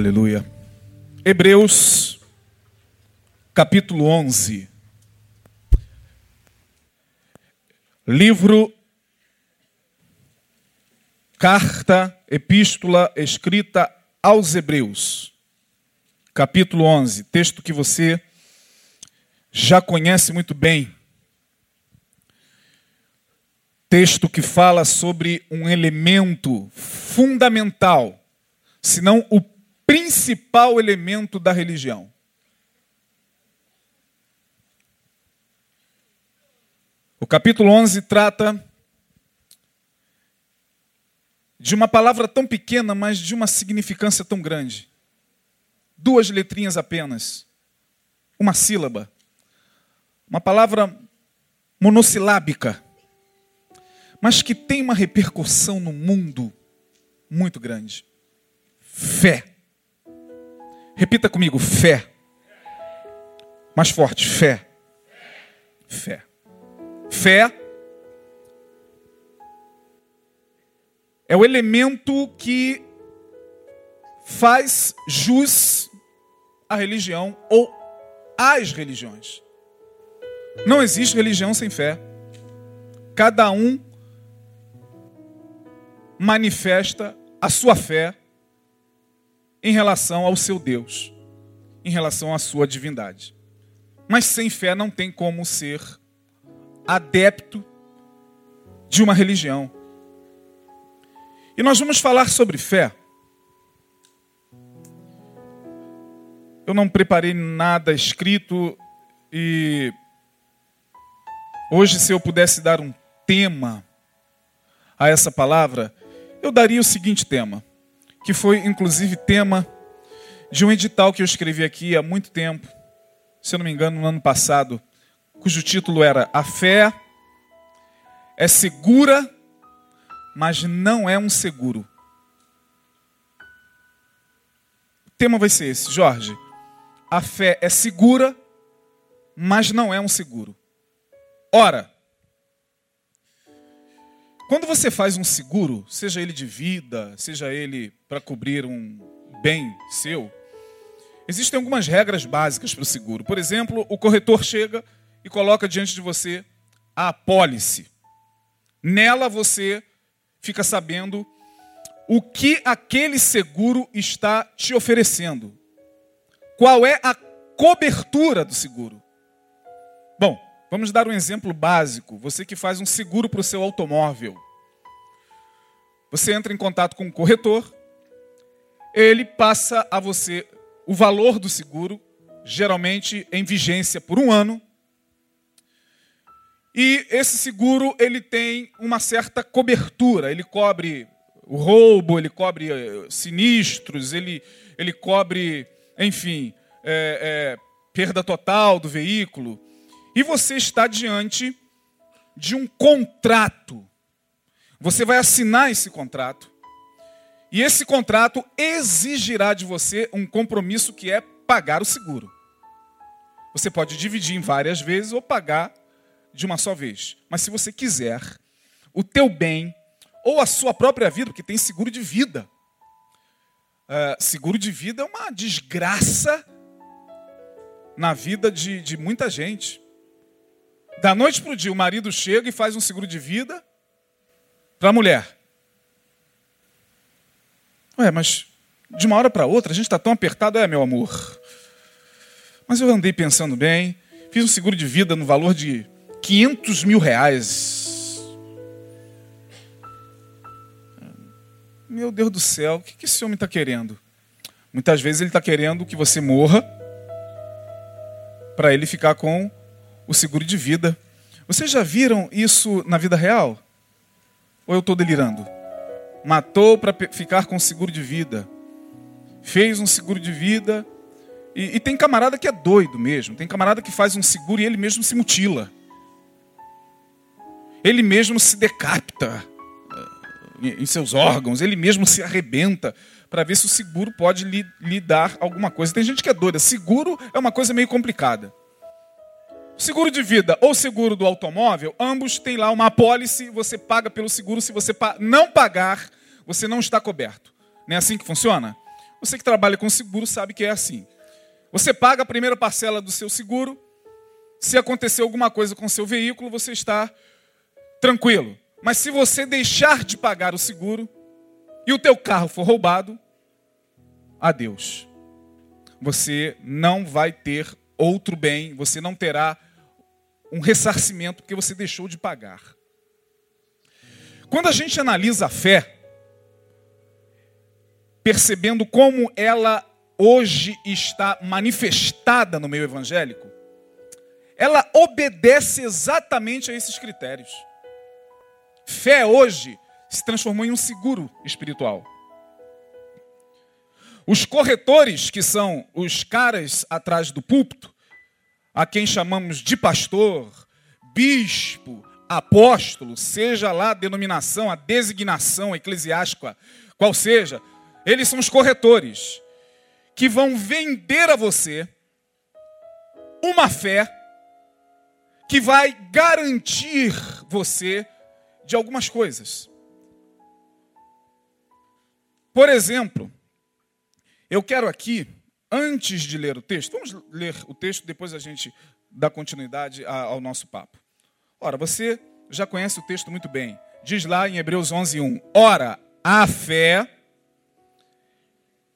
Aleluia. Hebreus, capítulo 11. Livro, carta, epístola escrita aos Hebreus, capítulo 11. Texto que você já conhece muito bem. Texto que fala sobre um elemento fundamental, se não o principal elemento da religião. O capítulo 11 trata de uma palavra tão pequena, mas de uma significância tão grande. Duas letrinhas apenas, uma sílaba. Uma palavra monossilábica, mas que tem uma repercussão no mundo muito grande. Fé. Repita comigo: fé. Mais forte: fé. Fé. Fé é o elemento que faz jus à religião ou às religiões. Não existe religião sem fé. Cada um manifesta a sua fé em relação ao seu Deus, em relação à sua divindade. Mas sem fé não tem como ser adepto de uma religião. E nós vamos falar sobre fé. Eu não preparei nada escrito e hoje, se eu pudesse dar um tema a essa palavra, eu daria o seguinte tema: que foi inclusive tema de um edital que eu escrevi aqui há muito tempo, se eu não me engano, no ano passado, cujo título era A Fé é segura, mas não é um seguro. O tema vai ser esse, Jorge. A fé é segura, mas não é um seguro. Ora, quando você faz um seguro, seja ele de vida, seja ele para cobrir um bem seu, existem algumas regras básicas para o seguro. Por exemplo, o corretor chega e coloca diante de você a apólice. Nela você fica sabendo o que aquele seguro está te oferecendo. Qual é a cobertura do seguro? Vamos dar um exemplo básico. Você que faz um seguro para o seu automóvel. Você entra em contato com o corretor, ele passa a você o valor do seguro, geralmente em vigência por um ano. E esse seguro ele tem uma certa cobertura, ele cobre o roubo, ele cobre eh, sinistros, ele, ele cobre, enfim, é, é, perda total do veículo. E você está diante de um contrato. Você vai assinar esse contrato. E esse contrato exigirá de você um compromisso que é pagar o seguro. Você pode dividir em várias vezes ou pagar de uma só vez. Mas se você quiser o teu bem ou a sua própria vida, porque tem seguro de vida. Uh, seguro de vida é uma desgraça na vida de, de muita gente. Da noite para o dia, o marido chega e faz um seguro de vida para a mulher. Ué, mas de uma hora para outra a gente está tão apertado, é, meu amor. Mas eu andei pensando bem, fiz um seguro de vida no valor de 500 mil reais. Meu Deus do céu, o que esse homem está querendo? Muitas vezes ele está querendo que você morra para ele ficar com o seguro de vida. Vocês já viram isso na vida real? Ou eu estou delirando? Matou para ficar com seguro de vida. Fez um seguro de vida. E, e, tem camarada que é doido mesmo. Tem camarada que faz um seguro e ele mesmo se mutila. Ele mesmo se decapita eh, em seus órgãos. Ele mesmo se arrebenta para ver se o seguro pode lhe, lhe dar alguma coisa. Tem gente que é doida. Seguro é uma coisa meio complicada. Seguro de vida ou seguro do automóvel, ambos têm lá uma apólice, você paga pelo seguro, se você não pagar, você não está coberto. Não é assim que funciona? Você que trabalha com seguro sabe que é assim. Você paga a primeira parcela do seu seguro. Se acontecer alguma coisa com o seu veículo, você está tranquilo. Mas se você deixar de pagar o seguro e o teu carro for roubado, adeus. Você não vai ter outro bem, você não terá um ressarcimento porque você deixou de pagar. Quando a gente analisa a fé, percebendo como ela hoje está manifestada no meio evangélico, ela obedece exatamente a esses critérios. Fé hoje se transformou em um seguro espiritual. Os corretores, que são os caras atrás do púlpito, a quem chamamos de pastor, bispo, apóstolo, seja lá a denominação, a designação eclesiástica, qual seja, eles são os corretores que vão vender a você uma fé que vai garantir você de algumas coisas. Por exemplo, eu quero aqui, antes de ler o texto, vamos ler o texto, depois a gente dá continuidade ao nosso papo. Ora, você já conhece o texto muito bem. Diz lá em Hebreus 11, 1. Ora, a fé.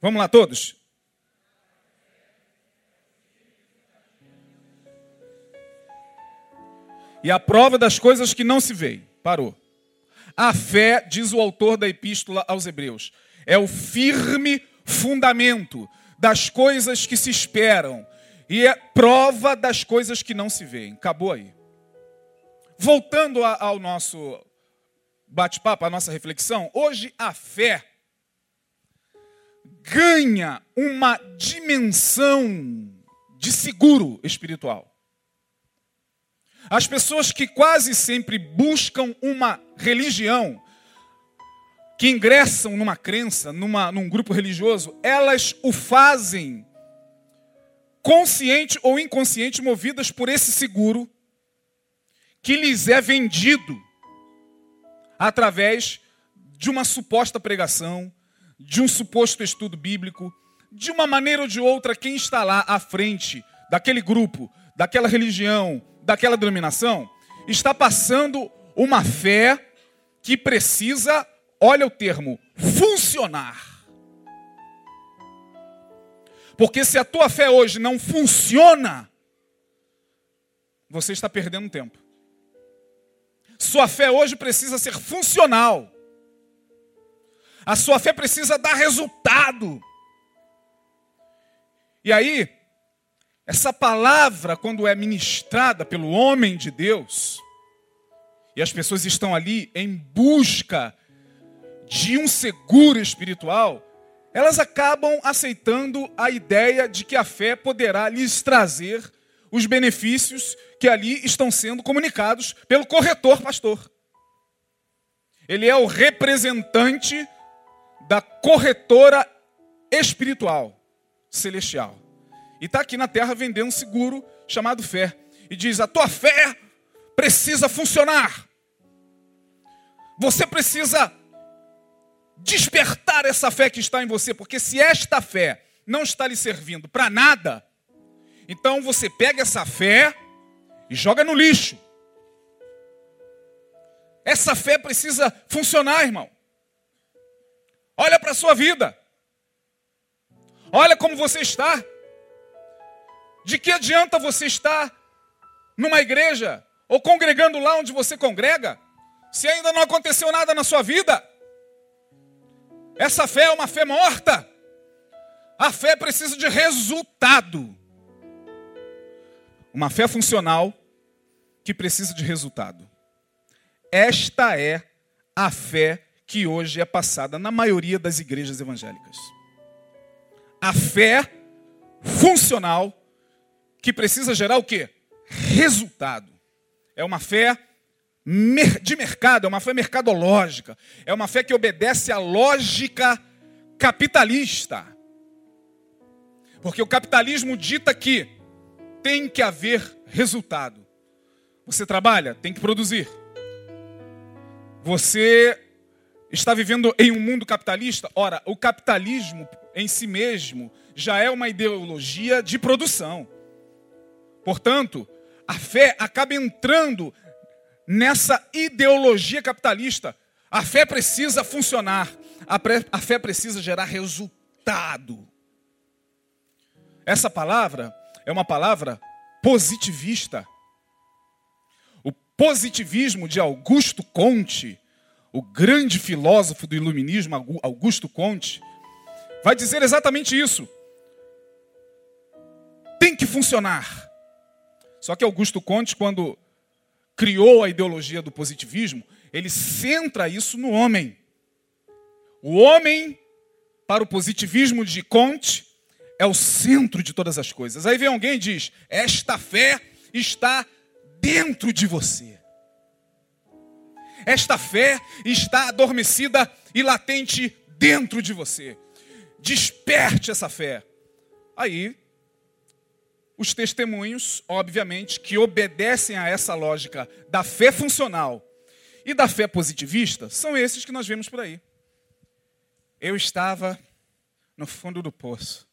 Vamos lá todos? E a prova das coisas que não se veem. Parou. A fé, diz o autor da epístola aos Hebreus, é o firme fundamento das coisas que se esperam e é prova das coisas que não se veem. Acabou aí. Voltando ao nosso bate-papo, à nossa reflexão, hoje a fé ganha uma dimensão de seguro espiritual. As pessoas que quase sempre buscam uma religião, que ingressam numa crença, numa, num grupo religioso, elas o fazem consciente ou inconsciente, movidas por esse seguro que lhes é vendido através de uma suposta pregação, de um suposto estudo bíblico, de uma maneira ou de outra, quem está lá à frente daquele grupo, daquela religião, daquela denominação, está passando uma fé que precisa, olha o termo, funcionar. Porque se a tua fé hoje não funciona, você está perdendo tempo. Sua fé hoje precisa ser funcional. A sua fé precisa dar resultado. E aí, essa palavra, quando é ministrada pelo homem de Deus, e as pessoas estão ali em busca de um seguro espiritual, elas acabam aceitando a ideia de que a fé poderá lhes trazer os benefícios que ali estão sendo comunicados pelo corretor pastor. Ele é o representante da corretora espiritual, celestial. E está aqui na terra vendendo um seguro chamado fé. E diz: a tua fé precisa funcionar. Você precisa despertar essa fé que está em você, porque se esta fé não está lhe servindo para nada, então você pega essa fé e joga no lixo. Essa fé precisa funcionar, irmão. Olha para a sua vida. Olha como você está. De que adianta você estar numa igreja ou congregando lá onde você congrega, se ainda não aconteceu nada na sua vida? Essa fé é uma fé morta. A fé precisa de resultado. Uma fé funcional que precisa de resultado. Esta é a fé que hoje é passada na maioria das igrejas evangélicas. A fé funcional que precisa gerar o quê? Resultado. É uma fé de mercado, é uma fé mercadológica, é uma fé que obedece à lógica capitalista. Porque o capitalismo dita que tem que haver resultado. Você trabalha, tem que produzir. Você está vivendo em um mundo capitalista? Ora, o capitalismo em si mesmo já é uma ideologia de produção. Portanto, a fé acaba entrando nessa ideologia capitalista. A fé precisa funcionar, a, a fé precisa gerar resultado. Essa palavra é uma palavra positivista. O positivismo de Augusto Conte, o grande filósofo do iluminismo, Augusto Conte, vai dizer exatamente isso. Tem que funcionar. Só que Augusto Conte, quando criou a ideologia do positivismo, ele centra isso no homem. O homem, para o positivismo de Conte, é o centro de todas as coisas. Aí vem alguém e diz: Esta fé está dentro de você. Esta fé está adormecida e latente dentro de você. Desperte essa fé. Aí, os testemunhos, obviamente, que obedecem a essa lógica da fé funcional e da fé positivista, são esses que nós vemos por aí. Eu estava no fundo do poço.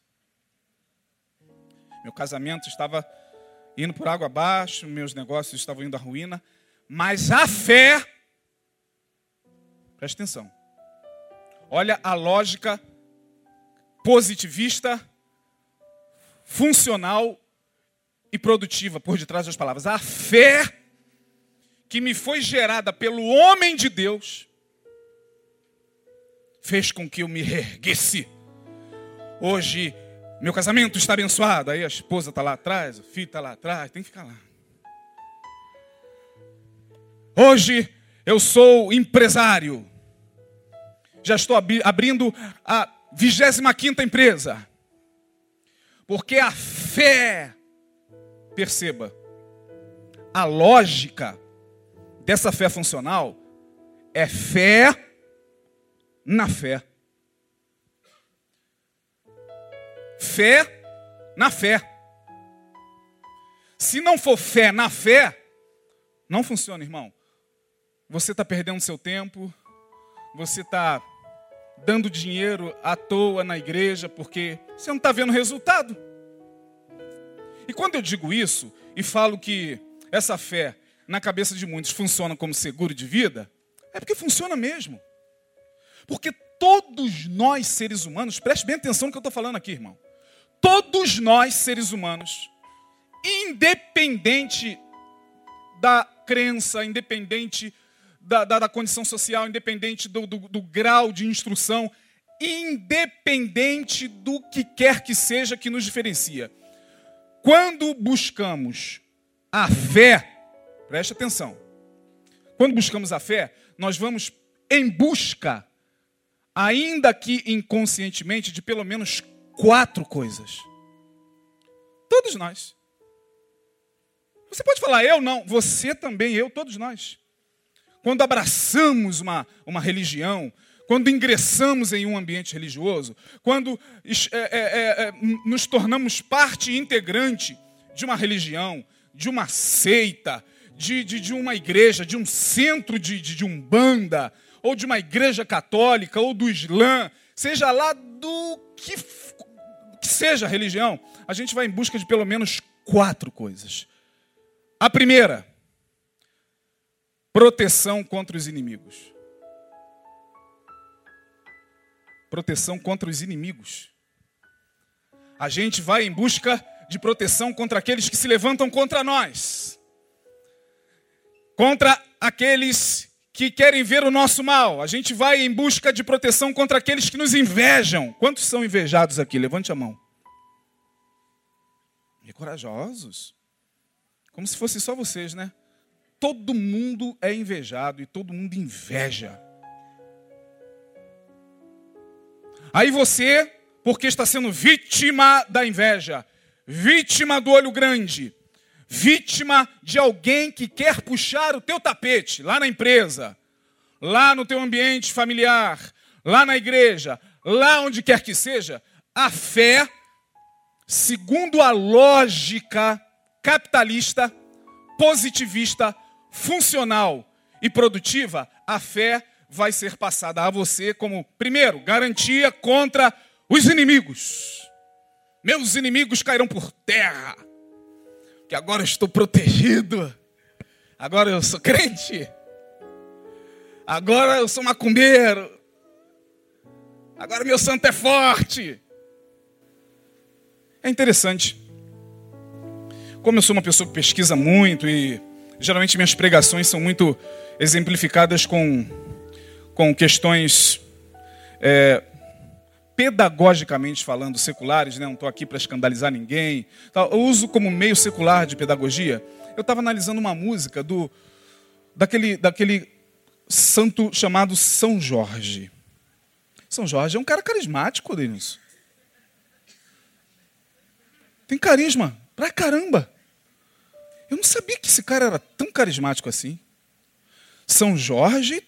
Meu casamento estava indo por água abaixo, meus negócios estavam indo à ruína, mas a fé, preste atenção, olha a lógica positivista, funcional e produtiva por detrás das palavras. A fé que me foi gerada pelo homem de Deus fez com que eu me erguesse. Hoje meu casamento está abençoado. Aí a esposa está lá atrás, o filho está lá atrás, tem que ficar lá. Hoje eu sou empresário. Já estou abrindo a 25 empresa. Porque a fé, perceba, a lógica dessa fé funcional é fé na fé. Fé na fé. Se não for fé na fé, não funciona, irmão. Você está perdendo seu tempo, você está dando dinheiro à toa na igreja porque você não está vendo resultado. E quando eu digo isso e falo que essa fé na cabeça de muitos funciona como seguro de vida, é porque funciona mesmo. Porque todos nós seres humanos, preste bem atenção no que eu estou falando aqui, irmão todos nós, seres humanos, independente da crença, independente da, da, da condição social, independente do, do, do grau de instrução, independente do que quer que seja que nos diferencia. Quando buscamos a fé, preste atenção, quando buscamos a fé, nós vamos em busca, ainda que inconscientemente, de pelo menos quatro coisas. Todos nós. Você pode falar, eu não, você também, eu, todos nós. Quando abraçamos uma, uma religião, quando ingressamos em um ambiente religioso, quando é, é, é, é, nos tornamos parte integrante de uma religião, de uma seita, de, de, de uma igreja, de um centro de, de, de umbanda, ou de uma igreja católica, ou do Islã, seja lá do que que seja religião, a gente vai em busca de pelo menos quatro coisas. A primeira, proteção contra os inimigos. Proteção contra os inimigos. A gente vai em busca de proteção contra aqueles que se levantam contra nós. Contra aqueles que querem ver o nosso mal. A gente vai em busca de proteção contra aqueles que nos invejam. Quantos são invejados aqui? Levante a mão. E corajosos. Como se fosse só vocês, né? Todo mundo é invejado e todo mundo inveja. Aí você, porque está sendo vítima da inveja, vítima do olho grande, vítima de alguém que quer puxar o teu tapete lá na empresa, lá no teu ambiente familiar, lá na igreja, lá onde quer que seja, a fé, segundo a lógica capitalista, positivista, funcional e produtiva, a fé vai ser passada a você como, primeiro, garantia contra os inimigos. Meus inimigos cairão por terra. Que agora eu estou protegido. Agora eu sou crente. Agora eu sou macumbeiro. Agora meu santo é forte. É interessante. Como eu sou uma pessoa que pesquisa muito e geralmente minhas pregações são muito exemplificadas com, com questões é, pedagogicamente falando, seculares, né? não estou aqui para escandalizar ninguém. Eu uso como meio secular de pedagogia. Eu estava analisando uma música do daquele, daquele santo chamado São Jorge. São Jorge é um cara carismático, Denilson. Tem carisma pra caramba. Eu não sabia que esse cara era tão carismático assim. São Jorge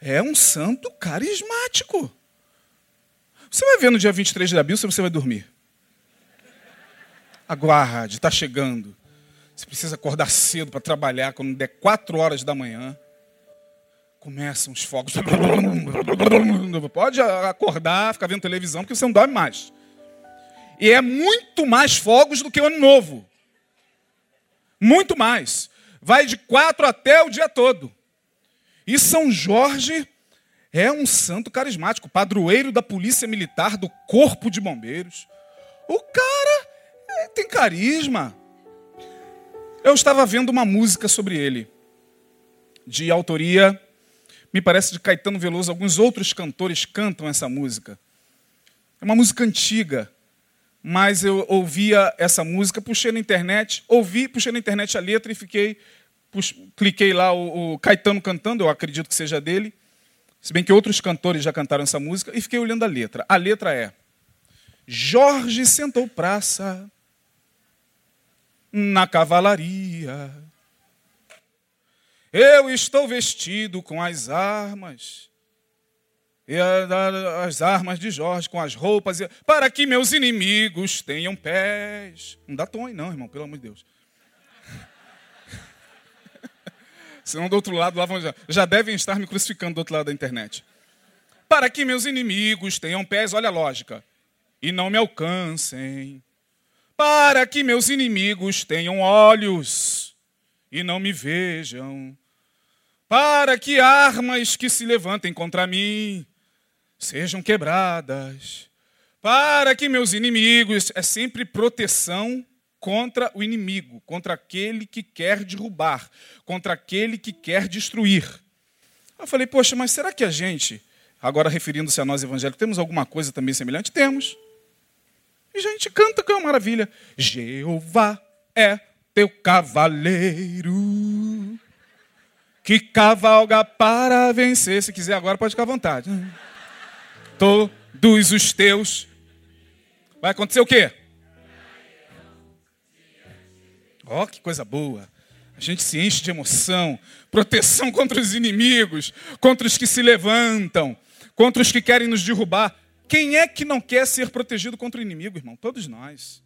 é um santo carismático. Você vai ver no dia 23 de abril se você vai dormir. Aguarde, está chegando. Você precisa acordar cedo para trabalhar quando der 4 horas da manhã. Começam os fogos. Pode acordar, ficar vendo televisão, porque você não dorme mais. E é muito mais fogos do que o ano novo. Muito mais. Vai de quatro até o dia todo. E São Jorge é um santo carismático, padroeiro da polícia militar, do corpo de bombeiros. O cara é, tem carisma. Eu estava vendo uma música sobre ele, de autoria, me parece de Caetano Veloso. Alguns outros cantores cantam essa música. É uma música antiga, mas eu ouvia essa música, puxei na internet, ouvi, puxei na internet a letra e fiquei, pux, cliquei lá o, o Caetano cantando, eu acredito que seja dele. Se bem que outros cantores já cantaram essa música, e fiquei olhando a letra. A letra é: Jorge sentou praça na cavalaria. Eu estou vestido com as armas, e as armas de Jorge, com as roupas, para que meus inimigos tenham pés. Não dá tom aí, não, irmão, pelo amor de Deus. Senão do outro lado lá vão já, já devem estar me crucificando do outro lado da internet. Para que meus inimigos tenham pés, olha a lógica, e não me alcancem. Para que meus inimigos tenham olhos e não me vejam. Para que armas que se levantem contra mim sejam quebradas. Para que meus inimigos, é sempre proteção contra o inimigo, contra aquele que quer derrubar, contra aquele que quer destruir. Eu falei, poxa, mas será que a gente, agora referindo-se a nós evangélicos, temos alguma coisa também semelhante? Temos. E a gente canta que é uma maravilha. Jeová é teu cavaleiro que cavalga para vencer. Se quiser agora, pode ficar à vontade. Todos os teus. Vai acontecer o quê? Ó, oh, que coisa boa. A gente se enche de emoção, proteção contra os inimigos, contra os que se levantam, contra os que querem nos derrubar. Quem é que não quer ser protegido contra o inimigo, irmão? Todos nós.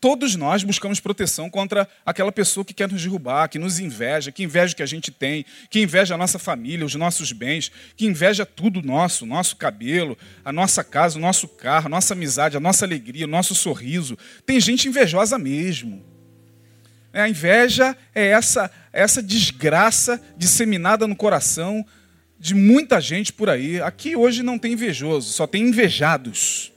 Todos nós buscamos proteção contra aquela pessoa que quer nos derrubar, que nos inveja, que inveja o que a gente tem, que inveja a nossa família, os nossos bens, que inveja tudo nosso, nosso cabelo, a nossa casa, o nosso carro, a nossa amizade, a nossa alegria, o nosso sorriso. Tem gente invejosa mesmo. A inveja é essa, essa desgraça disseminada no coração de muita gente por aí. Aqui hoje não tem invejoso, só tem invejados.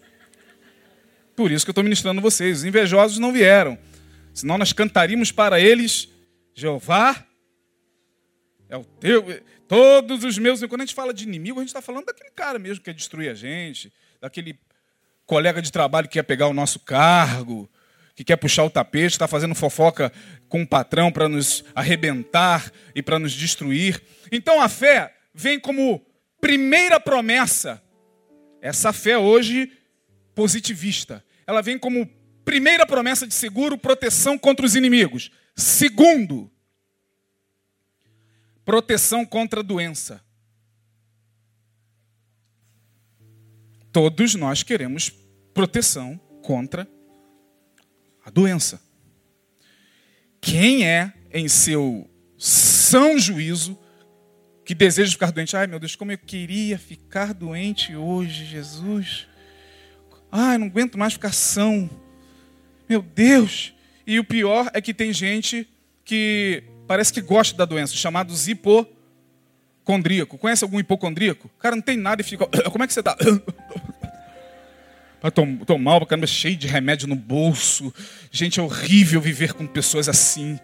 Por isso que eu estou ministrando vocês. Os invejosos não vieram. Senão nós cantaríamos para eles: Jeová é o teu. Todos os meus. Quando a gente fala de inimigo, a gente está falando daquele cara mesmo que quer destruir a gente, daquele colega de trabalho que quer pegar o nosso cargo, que quer puxar o tapete, está fazendo fofoca com o patrão para nos arrebentar e para nos destruir. Então a fé vem como primeira promessa. Essa fé hoje positivista. Ela vem como primeira promessa de seguro, proteção contra os inimigos. Segundo, proteção contra a doença. Todos nós queremos proteção contra a a doença. Quem é, em seu são juízo, que deseja ficar doente? Ai, meu Deus, como eu queria ficar doente hoje, Jesus. Ai, não aguento mais ficar são. Meu Deus. E o pior é que tem gente que parece que gosta da doença, chamados hipocondríaco. Conhece algum hipocondríaco? Cara não tem nada e fica. Como é que você está? Estou mal, caramba, cheio de remédio no bolso. Gente, é horrível viver com pessoas assim.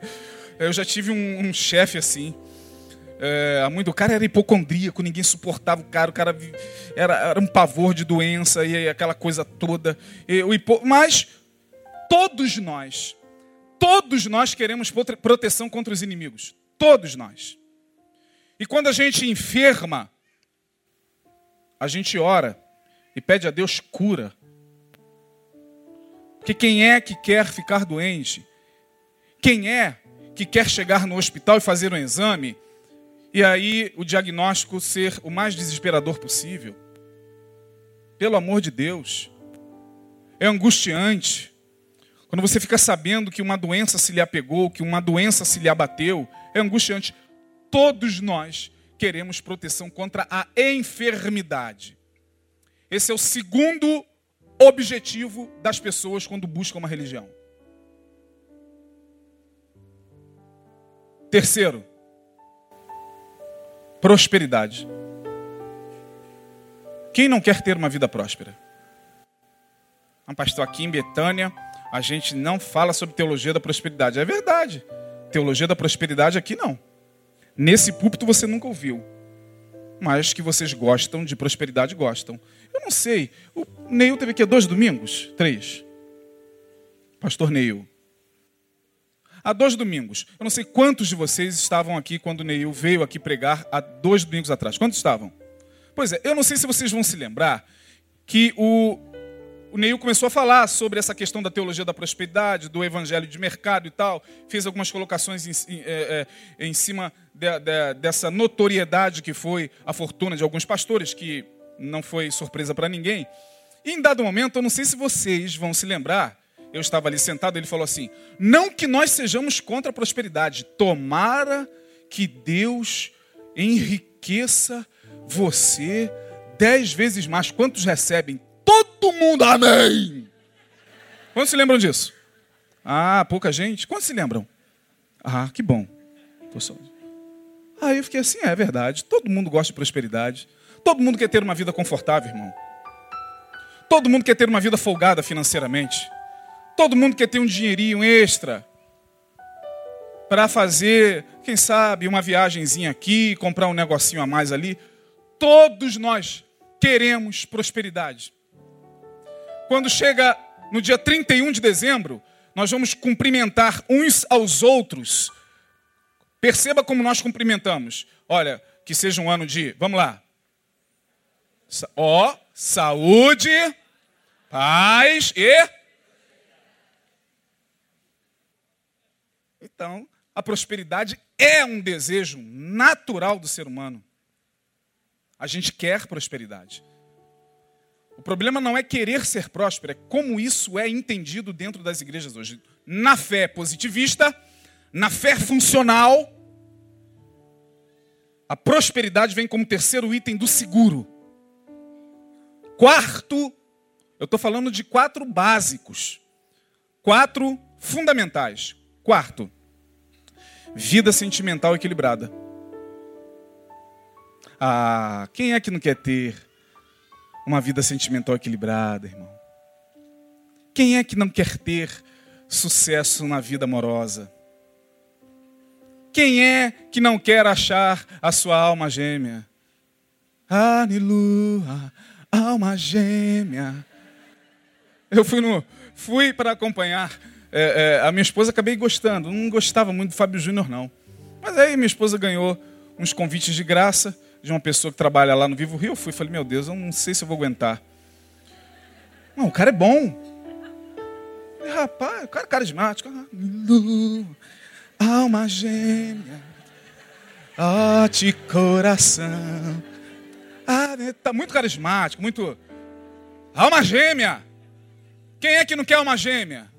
Eu já tive um, um chefe assim. É, a mãe do cara era hipocondríaco, ninguém suportava o cara, o cara era, era um pavor de doença e aquela coisa toda. E, o hipo... Mas todos nós, todos nós queremos proteção contra os inimigos. Todos nós. E quando a gente enferma, a gente ora e pede a Deus cura. Porque quem é que quer ficar doente? Quem é que quer chegar no hospital e fazer um exame e aí o diagnóstico ser o mais desesperador possível? Pelo amor de Deus. É angustiante. Quando você fica sabendo que uma doença se lhe apegou, que uma doença se lhe abateu, é angustiante. Todos nós queremos proteção contra a enfermidade. Esse é o segundo objetivo das pessoas quando buscam uma religião. Terceiro, prosperidade. Quem não quer ter uma vida próspera? Um pastor aqui em Betânia, a gente não fala sobre teologia da prosperidade. É verdade. Teologia da prosperidade aqui não. Nesse púlpito você nunca ouviu. Mas que vocês gostam de prosperidade, gostam. Não sei. O Neil teve aqui dois domingos? Três. Pastor Neil. Há dois domingos. Eu não sei quantos de vocês estavam aqui quando o Neil veio aqui pregar há dois domingos atrás. Quantos estavam? Pois é, eu não sei se vocês vão se lembrar que o, o Neil começou a falar sobre essa questão da teologia da prosperidade, do evangelho de mercado e tal, fez algumas colocações em, em, é, é, em cima de, de, dessa notoriedade que foi a fortuna de alguns pastores, que não foi surpresa para ninguém. E em dado momento, eu não sei se vocês vão se lembrar, eu estava ali sentado, ele falou assim: Não que nós sejamos contra a prosperidade, tomara que Deus enriqueça você dez vezes mais. Quantos recebem? Todo mundo, amém. Quantos se lembram disso? Ah, pouca gente. Quantos se lembram? Ah, que bom. Aí eu fiquei assim, é verdade. Todo mundo gosta de prosperidade. Todo mundo quer ter uma vida confortável, irmão. Todo mundo quer ter uma vida folgada financeiramente. Todo mundo quer ter um dinheirinho extra para fazer, quem sabe, uma viagemzinha aqui, comprar um negocinho a mais ali. Todos nós queremos prosperidade. Quando chega no dia 31 de dezembro, nós vamos cumprimentar uns aos outros. Perceba como nós cumprimentamos. Olha, que seja um ano de, vamos lá. Ó, saúde, paz e. Então, a prosperidade é um desejo natural do ser humano. A gente quer prosperidade. O problema não é querer ser próspero, é como isso é entendido dentro das igrejas hoje. Na fé positivista, na fé funcional, a prosperidade vem como terceiro item do seguro. Quarto, eu estou falando de quatro básicos, quatro fundamentais. Quarto, vida sentimental equilibrada. Ah, quem é que não quer ter uma vida sentimental equilibrada, irmão? Quem é que não quer ter sucesso na vida amorosa? Quem é que não quer achar a sua alma gêmea? Aleluia, alma gêmea. Eu fui, no, fui para acompanhar é, é, a minha esposa, acabei gostando. Não gostava muito do Fábio Júnior, não. Mas aí minha esposa ganhou uns convites de graça de uma pessoa que trabalha lá no Vivo Rio. Eu fui falei, meu Deus, eu não sei se eu vou aguentar. Não, o cara é bom. Rapaz, o cara é carismático. Alma gêmea, ó de coração. Ah, né, tá muito carismático, muito. Alma gêmea. Quem é que não quer alma gêmea?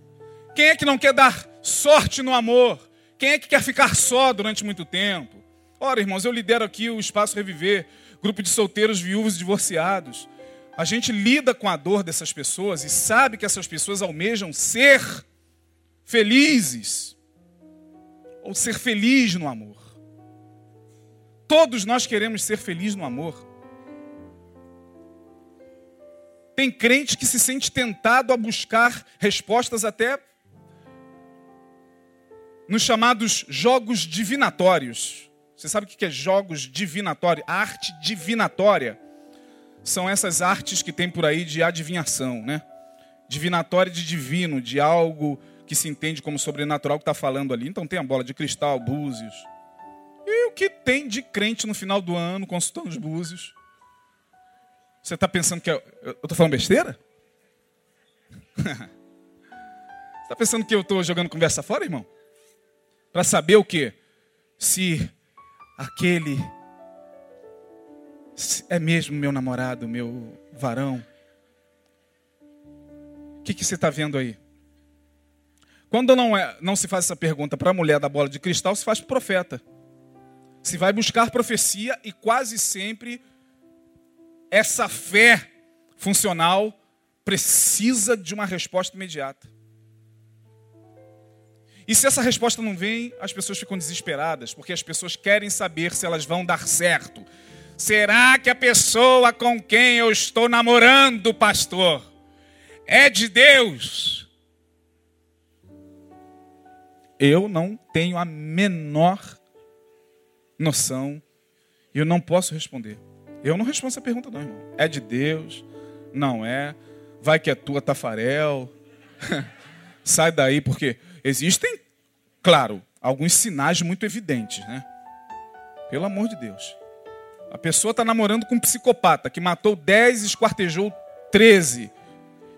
Quem é que não quer dar sorte no amor? Quem é que quer ficar só durante muito tempo? Ora, irmãos, eu lidero aqui o Espaço Reviver, grupo de solteiros, viúvos e divorciados. A gente lida com a dor dessas pessoas e sabe que essas pessoas almejam ser felizes ou ser feliz no amor. Todos nós queremos ser felizes no amor. Tem crente que se sente tentado a buscar respostas até nos chamados jogos divinatórios. Você sabe o que é jogos divinatórios? A arte divinatória são essas artes que tem por aí de adivinhação, né? Divinatória de divino, de algo que se entende como sobrenatural que está falando ali. Então tem a bola de cristal, búzios. E o que tem de crente no final do ano consultando os búzios? Você está pensando que eu estou falando besteira? está pensando que eu estou jogando conversa fora, irmão? Para saber o que? Se aquele é mesmo meu namorado, meu varão. O que, que você está vendo aí? Quando não, é, não se faz essa pergunta para a mulher da bola de cristal, se faz para o profeta. Se vai buscar profecia e quase sempre essa fé funcional precisa de uma resposta imediata. E se essa resposta não vem, as pessoas ficam desesperadas, porque as pessoas querem saber se elas vão dar certo. Será que a pessoa com quem eu estou namorando, pastor, é de Deus? Eu não tenho a menor noção e eu não posso responder. Eu não respondo essa pergunta, não, irmão. É de Deus? Não é? Vai que é tua, Tafarel. Sai daí, porque existem, claro, alguns sinais muito evidentes, né? Pelo amor de Deus. A pessoa está namorando com um psicopata que matou 10 e esquartejou 13.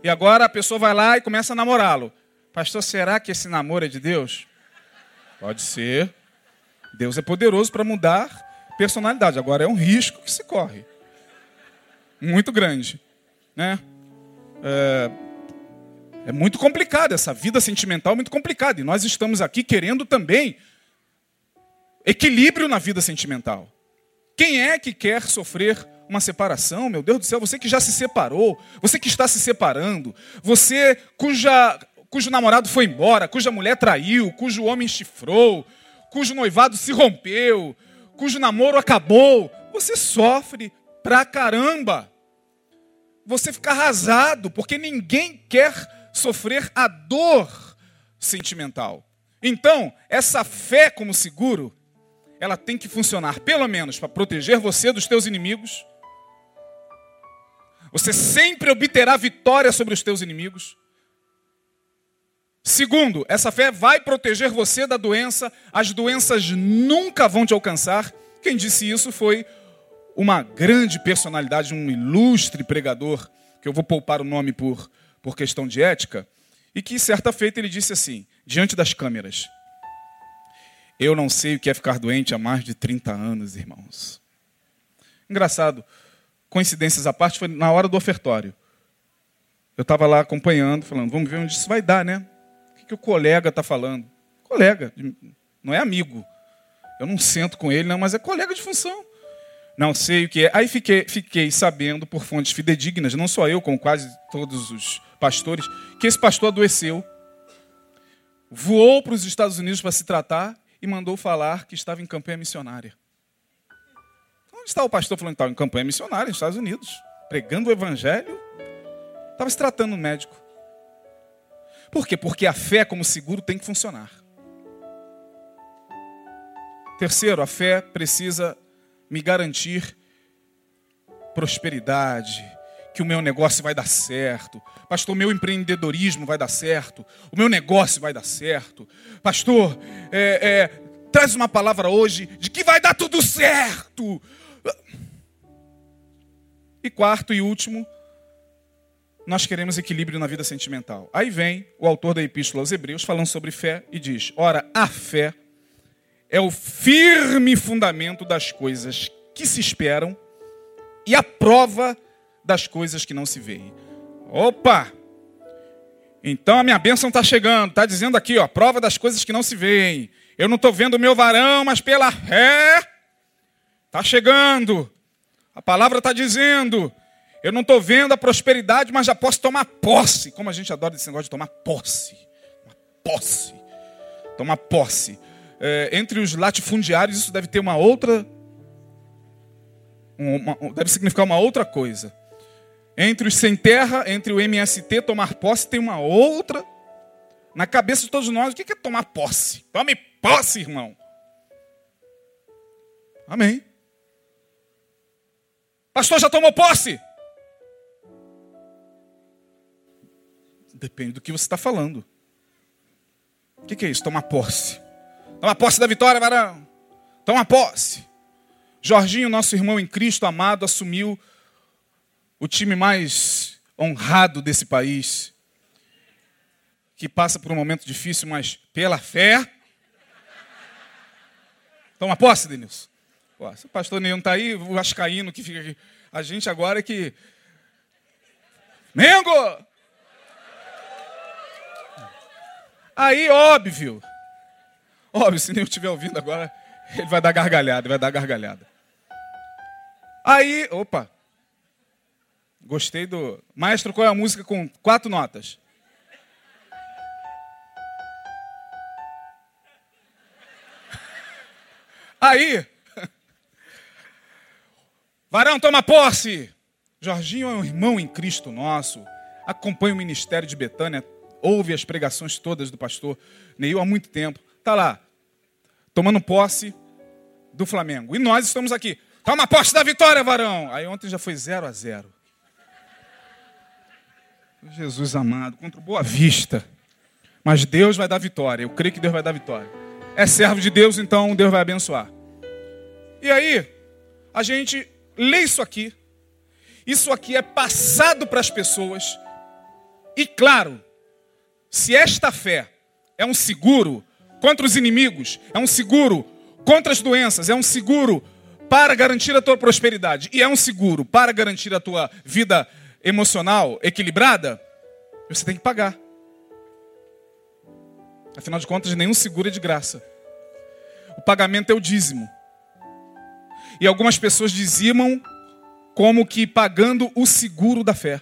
E agora a pessoa vai lá e começa a namorá-lo. Pastor, será que esse namoro é de Deus? Pode ser. Deus é poderoso para mudar personalidade. Agora é um risco que se corre. Muito grande. Né? É, é muito complicado, essa vida sentimental é muito complicada. E nós estamos aqui querendo também equilíbrio na vida sentimental. Quem é que quer sofrer uma separação, meu Deus do céu? Você que já se separou, você que está se separando, você cuja, cujo namorado foi embora, cuja mulher traiu, cujo homem chifrou, cujo noivado se rompeu, cujo namoro acabou, você sofre pra caramba. Você fica arrasado, porque ninguém quer sofrer a dor sentimental. Então, essa fé como seguro, ela tem que funcionar pelo menos para proteger você dos teus inimigos. Você sempre obterá vitória sobre os teus inimigos. Segundo, essa fé vai proteger você da doença, as doenças nunca vão te alcançar. Quem disse isso foi uma grande personalidade, um ilustre pregador, que eu vou poupar o nome por, por questão de ética, e que certa feita ele disse assim, diante das câmeras: Eu não sei o que é ficar doente há mais de 30 anos, irmãos. Engraçado, coincidências à parte, foi na hora do ofertório. Eu estava lá acompanhando, falando, vamos ver onde isso vai dar, né? Que o colega está falando. Colega, não é amigo. Eu não sento com ele, não, mas é colega de função. Não sei o que é. Aí fiquei, fiquei sabendo por fontes fidedignas, não só eu, como quase todos os pastores, que esse pastor adoeceu, voou para os Estados Unidos para se tratar e mandou falar que estava em campanha missionária. Onde está o pastor falando que estava em campanha missionária nos Estados Unidos, pregando o evangelho? Estava se tratando no médico. Por quê? Porque a fé, como seguro, tem que funcionar. Terceiro, a fé precisa me garantir prosperidade, que o meu negócio vai dar certo. Pastor, meu empreendedorismo vai dar certo. O meu negócio vai dar certo. Pastor, é, é, traz uma palavra hoje de que vai dar tudo certo. E quarto e último, nós queremos equilíbrio na vida sentimental. Aí vem o autor da Epístola aos Hebreus falando sobre fé e diz: Ora, a fé é o firme fundamento das coisas que se esperam e a prova das coisas que não se veem. Opa! Então a minha bênção está chegando, está dizendo aqui, ó, prova das coisas que não se veem. Eu não estou vendo o meu varão, mas pela fé está chegando. A palavra está dizendo Eu não estou vendo a prosperidade, mas já posso tomar posse. Como a gente adora esse negócio de tomar posse. Uma posse. Tomar posse. É, entre os latifundiários, isso deve ter uma outra. Uma, deve significar uma outra coisa. Entre os sem terra, entre o MST, tomar posse, tem uma outra. Na cabeça de todos nós, o que é tomar posse? Tome posse, irmão. Amém. Pastor, já tomou posse? Depende do que você está falando. O que, é isso? Tomar posse. Tomar posse da vitória, varão. Toma posse. Jorginho, nosso irmão em Cristo amado, assumiu o time mais honrado desse país. Que passa por um momento difícil, mas pela fé. Toma posse, Denilson. Se o pastor nenhum está aí, o Ascaíno que fica aqui. A gente agora é que. Mengo! Aí, óbvio, óbvio, se nem eu estiver ouvindo agora, ele vai dar gargalhada, vai dar gargalhada. Aí, opa, gostei do. Maestro, qual é a música com quatro notas? Aí, varão, toma posse. Jorginho é um irmão em Cristo nosso, acompanha o ministério de Betânia ouve as pregações todas do pastor Neil há muito tempo. Está lá, tomando posse do Flamengo. E nós estamos aqui. Toma posse da vitória, varão. Aí ontem já foi 0 a 0 Jesus amado, contra o Boa Vista. Mas Deus vai dar vitória. Eu creio que Deus vai dar vitória. É servo de Deus, então Deus vai abençoar. E aí, a gente lê isso aqui. Isso aqui é passado para as pessoas. E claro, se esta fé é um seguro contra os inimigos, é um seguro contra as doenças, é um seguro para garantir a tua prosperidade e é um seguro para garantir a tua vida emocional equilibrada, você tem que pagar. Afinal de contas, nenhum seguro é de graça. O pagamento é o dízimo. E algumas pessoas dizimam como que pagando o seguro da fé.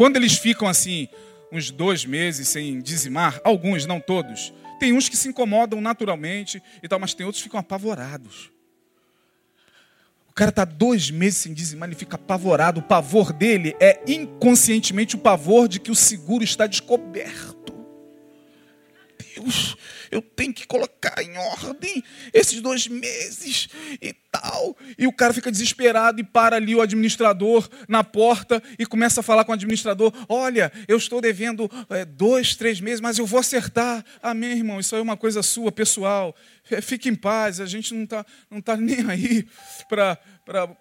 Quando eles ficam assim, uns dois meses sem dizimar, alguns, não todos, tem uns que se incomodam naturalmente e tal, mas tem outros que ficam apavorados. O cara está dois meses sem dizimar, ele fica apavorado. O pavor dele é inconscientemente o pavor de que o seguro está descoberto. Deus, eu tenho que colocar em ordem esses dois meses e tal. E o cara fica desesperado e para ali o administrador na porta e começa a falar com o administrador: Olha, eu estou devendo é, dois, três meses, mas eu vou acertar. Amém, irmão. Isso aí é uma coisa sua, pessoal. É, fique em paz, a gente não está não tá nem aí para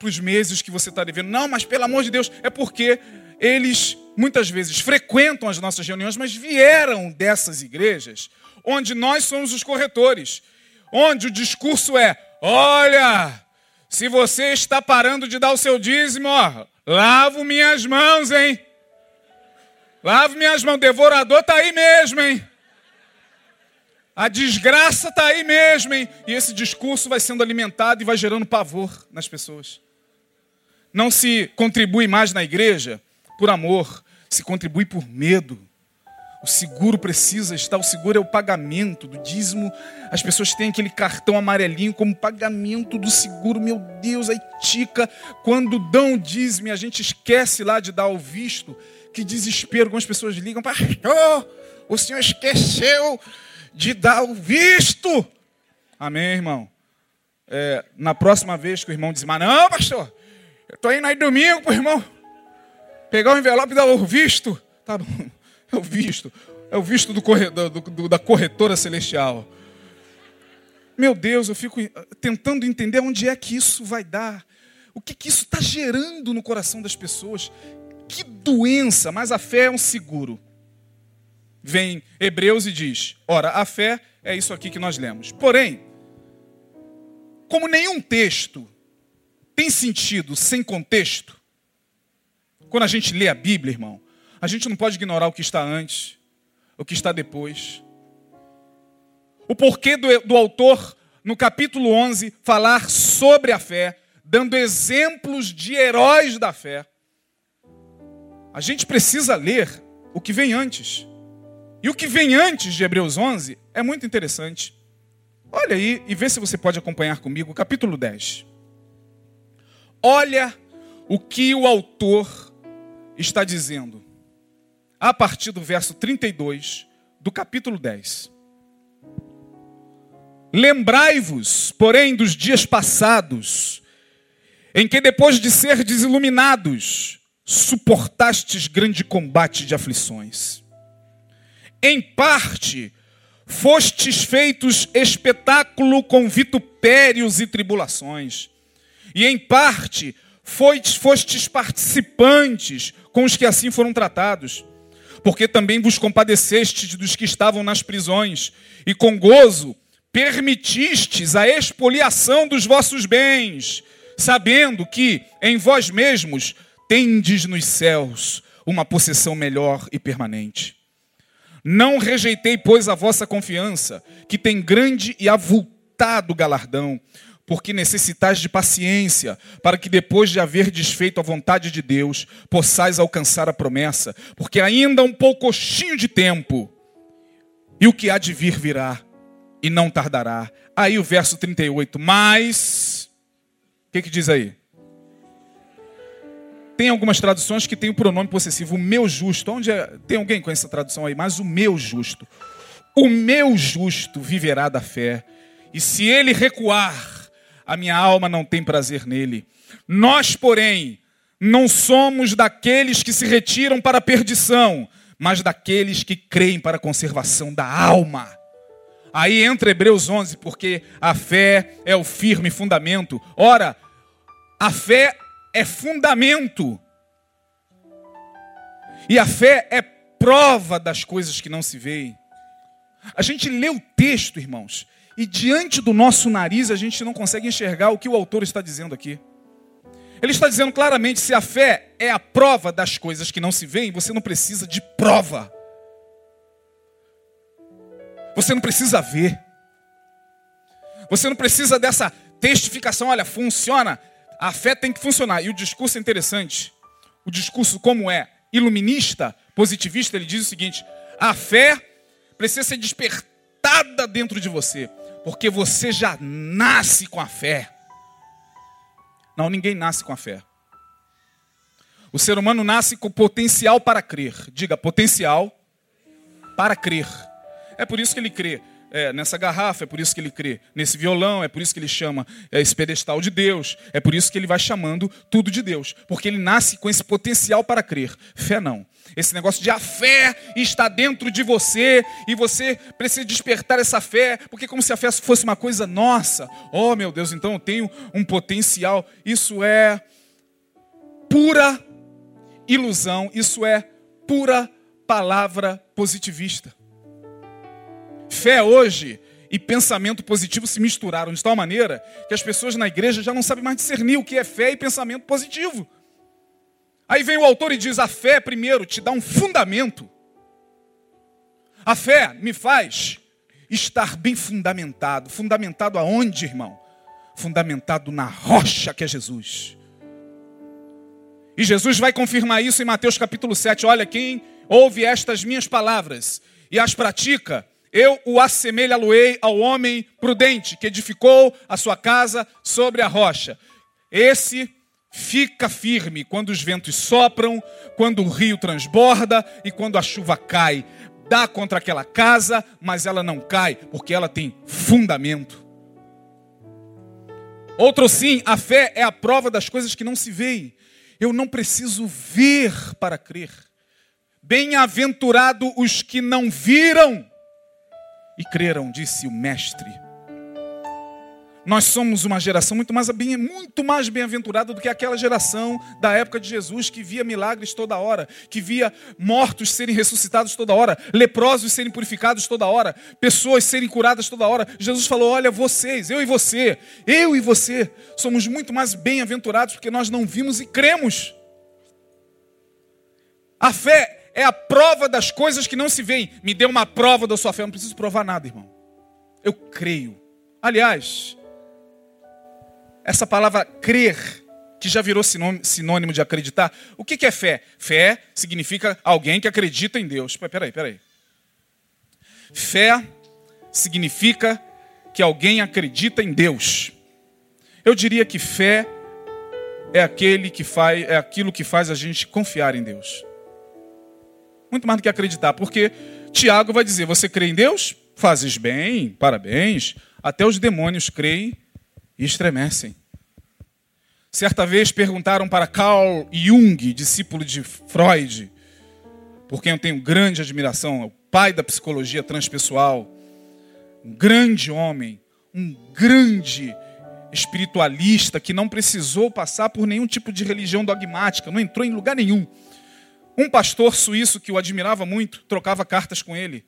os meses que você está devendo. Não, mas pelo amor de Deus, é porque eles muitas vezes frequentam as nossas reuniões, mas vieram dessas igrejas onde nós somos os corretores, onde o discurso é: olha, se você está parando de dar o seu dízimo, ó, lavo minhas mãos, hein? Lavo minhas mãos, devorador está aí mesmo, hein? A desgraça está aí mesmo, hein? E esse discurso vai sendo alimentado e vai gerando pavor nas pessoas. Não se contribui mais na igreja por amor, se contribui por medo. O seguro precisa estar, o seguro é o pagamento do dízimo. As pessoas têm aquele cartão amarelinho como pagamento do seguro. Meu Deus, aí tica. Quando dão o dízimo, a gente esquece lá de dar o visto. Que desespero, algumas pessoas ligam, pastor, o senhor esqueceu de dar o visto. Amém, irmão? É, na próxima vez que o irmão dizimar, não, pastor, eu estou indo aí domingo para o irmão pegar o envelope e dar o visto. Tá bom. É o visto. É o visto do do, do, da corretora celestial. Meu Deus, eu fico tentando entender onde é que isso vai dar. O que, que isso está gerando no coração das pessoas. Que doença, mas a fé é um seguro. Vem Hebreus e diz: ora, a fé é isso aqui que nós lemos. Porém, como nenhum texto tem sentido sem contexto, quando a gente lê a Bíblia, irmão, a gente não pode ignorar o que está antes, o que está depois. O porquê do, do autor, no capítulo 11, falar sobre a fé, dando exemplos de heróis da fé. A gente precisa ler o que vem antes. E o que vem antes de Hebreus 11 é muito interessante. Olha aí e vê se você pode acompanhar comigo, capítulo 10. Olha o que o autor está dizendo. A partir do verso 32 do capítulo 10. Lembrai-vos, porém, dos dias passados, em que depois de ser desiluminados, suportastes grande combate de aflições. Em parte, fostes feitos espetáculo com vitupérios e tribulações. E em parte, fostes, fostes participantes com os que assim foram tratados. Porque também vos compadecestes dos que estavam nas prisões, e com gozo permitistes a expoliação dos vossos bens, sabendo que em vós mesmos tendes nos céus uma possessão melhor e permanente. Não rejeitei, pois, a vossa confiança, que tem grande e avultado galardão, porque necessitais de paciência, para que depois de haver desfeito a vontade de Deus, possais alcançar a promessa, porque ainda um poucochinho de tempo, e o que há de vir virá, e não tardará. Aí o verso 38, mas, o que, que diz aí? Tem algumas traduções que tem o pronome possessivo, o meu justo. Onde é? Tem alguém com essa tradução aí? Mas o meu justo. O meu justo viverá da fé. E se ele recuar, a minha alma não tem prazer nele. Nós, porém, não somos daqueles que se retiram para a perdição, mas daqueles que creem para a conservação da alma. Aí entra Hebreus 11, porque a fé é o firme fundamento. Ora, a fé é fundamento. E a fé é prova das coisas que não se veem. A gente lê o texto, irmãos, e diante do nosso nariz a gente não consegue enxergar o que o autor está dizendo aqui. Ele está dizendo claramente: se a fé é a prova das coisas que não se veem, você não precisa de prova. Você não precisa ver. Você não precisa dessa testificação. Olha, funciona. A fé tem que funcionar. E o discurso é interessante. O discurso, como é iluminista, positivista, ele diz o seguinte: a fé precisa ser despertada dentro de você, porque você já nasce com a fé. Não, ninguém nasce com a fé. O ser humano nasce com potencial para crer. Diga, potencial para crer. É por isso que ele crê é, nessa garrafa, é por isso que ele crê nesse violão, é por isso que ele chama é, esse pedestal de Deus, é por isso que ele vai chamando tudo de Deus, porque ele nasce com esse potencial para crer. Fé não. Esse negócio de a fé está dentro de você e você precisa despertar essa fé, porque como se a fé fosse uma coisa nossa. Oh, meu Deus, então eu tenho um potencial. Isso é pura ilusão, isso é pura palavra positivista. Fé hoje e pensamento positivo se misturaram de tal maneira que as pessoas na igreja já não sabem mais discernir o que é fé e pensamento positivo. Aí vem o autor e diz: a fé, primeiro, te dá um fundamento. A fé me faz estar bem fundamentado. Fundamentado aonde, irmão? Fundamentado na rocha que é Jesus. E Jesus vai confirmar isso em Mateus capítulo 7. Olha, quem ouve estas minhas palavras e as pratica, eu o assemelhá-lo-ei ao homem prudente que edificou a sua casa sobre a rocha. Esse fica firme quando os ventos sopram, quando o rio transborda e quando a chuva cai. Dá contra aquela casa, mas ela não cai, porque ela tem fundamento. Outro sim, a fé é a prova das coisas que não se veem. Eu não preciso ver para crer. Bem-aventurado os que não viram e creram, disse o mestre. Nós somos uma geração muito mais, muito mais bem-aventurada do que aquela geração da época de Jesus que via milagres toda hora, que via mortos serem ressuscitados toda hora, leprosos serem purificados toda hora, pessoas serem curadas toda hora. Jesus falou: Olha, vocês, eu e você, eu e você, somos muito mais bem-aventurados porque nós não vimos e cremos. A fé é a prova das coisas que não se veem. Me dê uma prova da sua fé. Eu não preciso provar nada, irmão. Eu creio. Aliás, essa palavra crer, que já virou sinônimo de acreditar. O que é fé? Fé significa alguém que acredita em Deus. Peraí, peraí. Fé significa que alguém acredita em Deus. Eu diria que fé é aquele que faz, é aquilo que faz a gente confiar em Deus. Muito mais do que acreditar, porque Tiago vai dizer: você crê em Deus? Fazes bem, parabéns. Até os demônios creem e estremecem. Certa vez perguntaram para Carl Jung, discípulo de Freud, por quem eu tenho grande admiração, o pai da psicologia transpessoal, um grande homem, um grande espiritualista que não precisou passar por nenhum tipo de religião dogmática, não entrou em lugar nenhum. Um pastor suíço que o admirava muito, trocava cartas com ele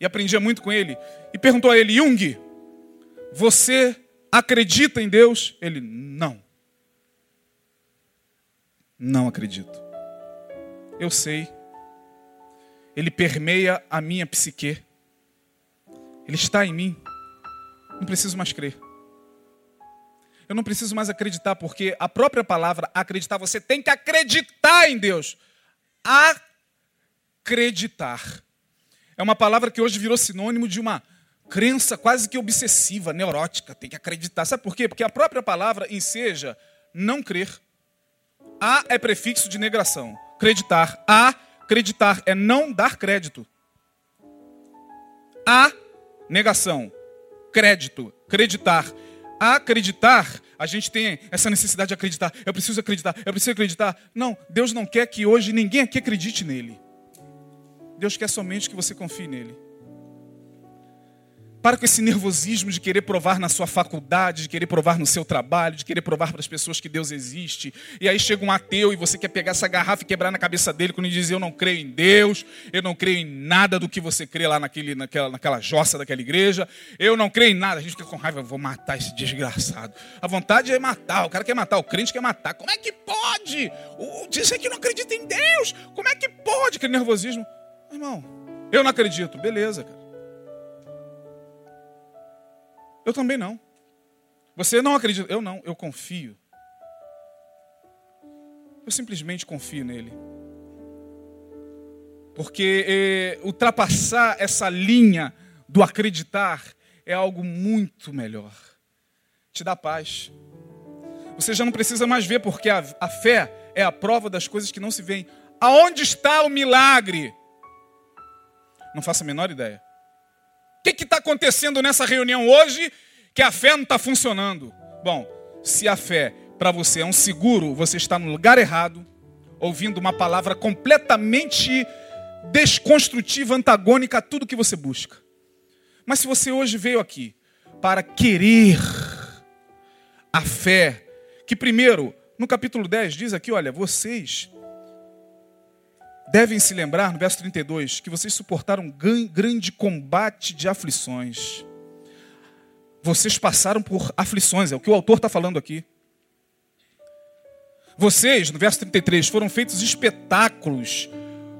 e aprendia muito com ele, e perguntou a ele: Jung, você acredita em Deus? Ele, não. Não acredito. Eu sei. Ele permeia a minha psique. Ele está em mim. Não preciso mais crer. Eu não preciso mais acreditar, porque a própria palavra acreditar, você tem que acreditar em Deus. Acreditar. É uma palavra que hoje virou sinônimo de uma crença quase que obsessiva, neurótica. Tem que acreditar. Sabe por quê? Porque a própria palavra enseja não crer. A é prefixo de negação. Acreditar. Acreditar é não dar crédito. A, negação. Crédito. Acreditar acreditar, a gente tem essa necessidade de acreditar. Eu preciso acreditar, eu preciso acreditar. Não, Deus não quer que hoje ninguém aqui acredite nele. Deus quer somente que você confie nele. Para com esse nervosismo de querer provar na sua faculdade, de querer provar no seu trabalho, de querer provar para as pessoas que Deus existe. E aí chega um ateu e você quer pegar essa garrafa e quebrar na cabeça dele quando ele diz: Eu não creio em Deus, eu não creio em nada do que você crê lá naquele, naquela, naquela jossa daquela igreja, eu não creio em nada. A gente fica com raiva, vou matar esse desgraçado. A vontade é matar, o cara quer matar, o crente quer matar. Como é que pode? O, dizer que não acredita em Deus, como é que pode? Aquele nervosismo. Irmão, eu não acredito, beleza, cara. Eu também não. Você não acredita? Eu não, eu confio. Eu simplesmente confio nele. Porque eh, ultrapassar essa linha do acreditar é algo muito melhor. Te dá paz. Você já não precisa mais ver, porque a, a fé é a prova das coisas que não se veem. Aonde está o milagre? Não faço a menor ideia. O que está acontecendo nessa reunião hoje que a fé não está funcionando? Bom, se a fé para você é um seguro, você está no lugar errado, ouvindo uma palavra completamente desconstrutiva, antagônica a tudo que você busca. Mas se você hoje veio aqui para querer a fé, que primeiro, no capítulo 10 diz aqui, olha, vocês devem se lembrar, no verso 32, que vocês suportaram grande combate de aflições. Vocês passaram por aflições, é o que o autor está falando aqui. Vocês, no verso 33, foram feitos espetáculos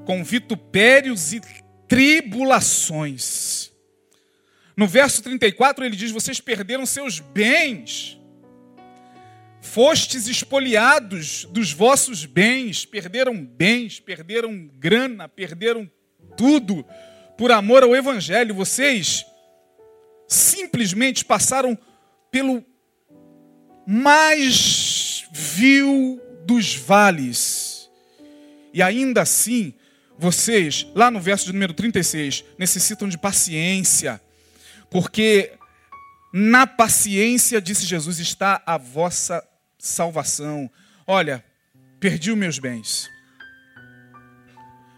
com vitupérios e tribulações. No verso 34 ele diz: Vocês perderam seus bens Fostes espoliados dos vossos bens, perderam bens, perderam grana, perderam tudo por amor ao Evangelho. Vocês simplesmente passaram pelo mais vil dos vales. E ainda assim, vocês, lá no verso de número 36, necessitam de paciência, porque na paciência, disse Jesus, está a vossa salvação. Olha, perdi os meus bens.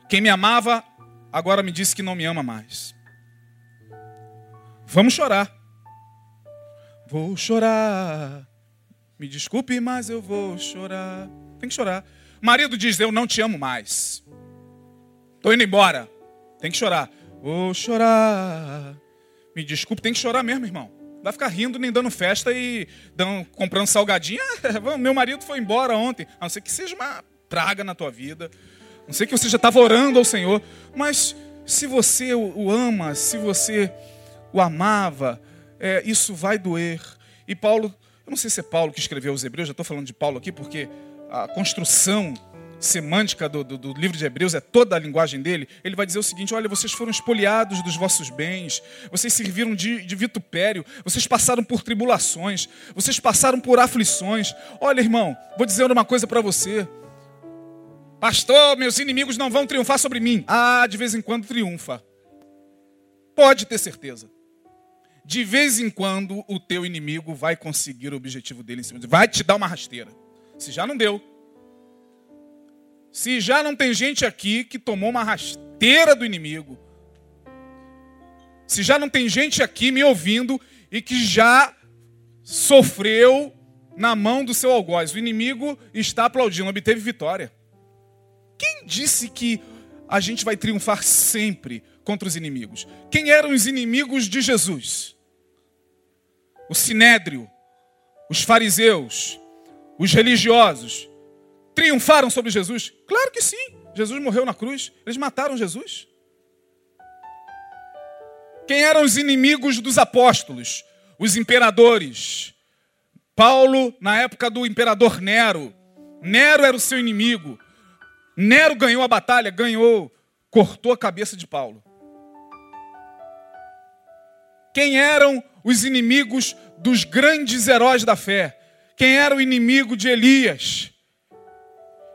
Quem me amava, agora me disse que não me ama mais. Vamos chorar. Vou chorar. Me desculpe, mas eu vou chorar. Tem que chorar. Marido diz: Eu não te amo mais. Estou indo embora. Tem que chorar. Vou chorar. Me desculpe, tem que chorar mesmo, irmão vai ficar rindo nem dando festa e dando, comprando salgadinho. Ah, meu marido foi embora ontem. A não ser que seja uma praga na tua vida. A não sei que você já estava orando ao Senhor. Mas se você o ama, se você o amava, é, isso vai doer. E Paulo Eu não sei se é Paulo que escreveu os Hebreus, já estou falando de Paulo aqui, porque a construção semântica do, do, do, livro de Hebreus é toda a linguagem dele. Ele vai dizer o seguinte: olha, vocês foram espoliados dos vossos bens, vocês serviram de, de vitupério, vocês passaram por tribulações, vocês passaram por aflições. Olha, irmão, vou dizer uma coisa para você. Pastor, meus inimigos não vão triunfar sobre mim. Ah, de vez em quando triunfa. Pode ter certeza. De vez em quando o teu inimigo vai conseguir o objetivo dele em cima de vai te dar uma rasteira. Se já não deu. Se já não tem gente aqui que tomou uma rasteira do inimigo. Se já não tem gente aqui me ouvindo e que já sofreu na mão do seu algoz. O inimigo está aplaudindo, obteve vitória. Quem disse que a gente vai triunfar sempre contra os inimigos. Quem eram os inimigos de Jesus? O sinédrio, os fariseus, os religiosos, triunfaram sobre Jesus? Claro que sim. Jesus morreu na cruz. Eles mataram Jesus. Quem eram os inimigos dos apóstolos? Os imperadores. Paulo, na época do imperador Nero. Nero era o seu inimigo. Nero ganhou a batalha, ganhou, cortou a cabeça de Paulo. Quem eram os inimigos dos grandes heróis da fé? Quem era o inimigo de Elias?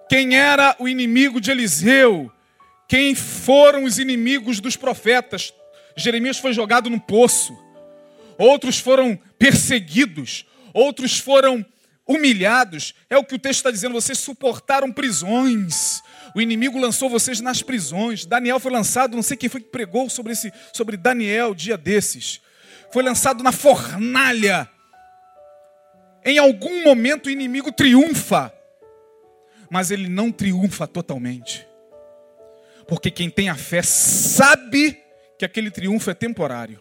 Quem era o inimigo de Eliseu? Quem foram os inimigos dos profetas? Jeremias foi jogado no poço. Outros foram perseguidos. Outros foram humilhados. É o que o texto está dizendo. Vocês suportaram prisões. O inimigo lançou vocês nas prisões. Daniel foi lançado, não sei quem foi que pregou sobre, esse, sobre Daniel dia desses foi lançado na fornalha. Em algum momento o inimigo triunfa, mas ele não triunfa totalmente. Porque quem tem a fé sabe que aquele triunfo é temporário.